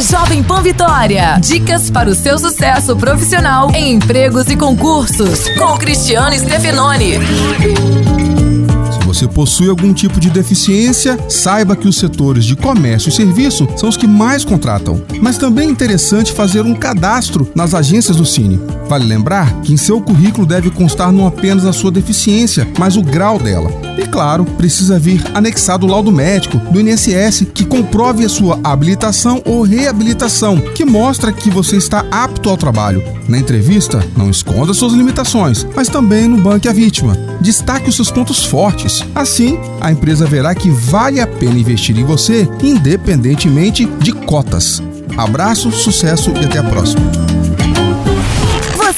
Jovem Pan Vitória. Dicas para o seu sucesso profissional em empregos e concursos. Com Cristiano Stefanoni você possui algum tipo de deficiência, saiba que os setores de comércio e serviço são os que mais contratam. Mas também é interessante fazer um cadastro nas agências do Cine. Vale lembrar que em seu currículo deve constar não apenas a sua deficiência, mas o grau dela. E claro, precisa vir anexado o laudo médico do INSS que comprove a sua habilitação ou reabilitação, que mostra que você está apto ao trabalho. Na entrevista, não esconda suas limitações, mas também no banque a vítima. Destaque os seus pontos fortes Assim, a empresa verá que vale a pena investir em você, independentemente de cotas. Abraço, sucesso e até a próxima.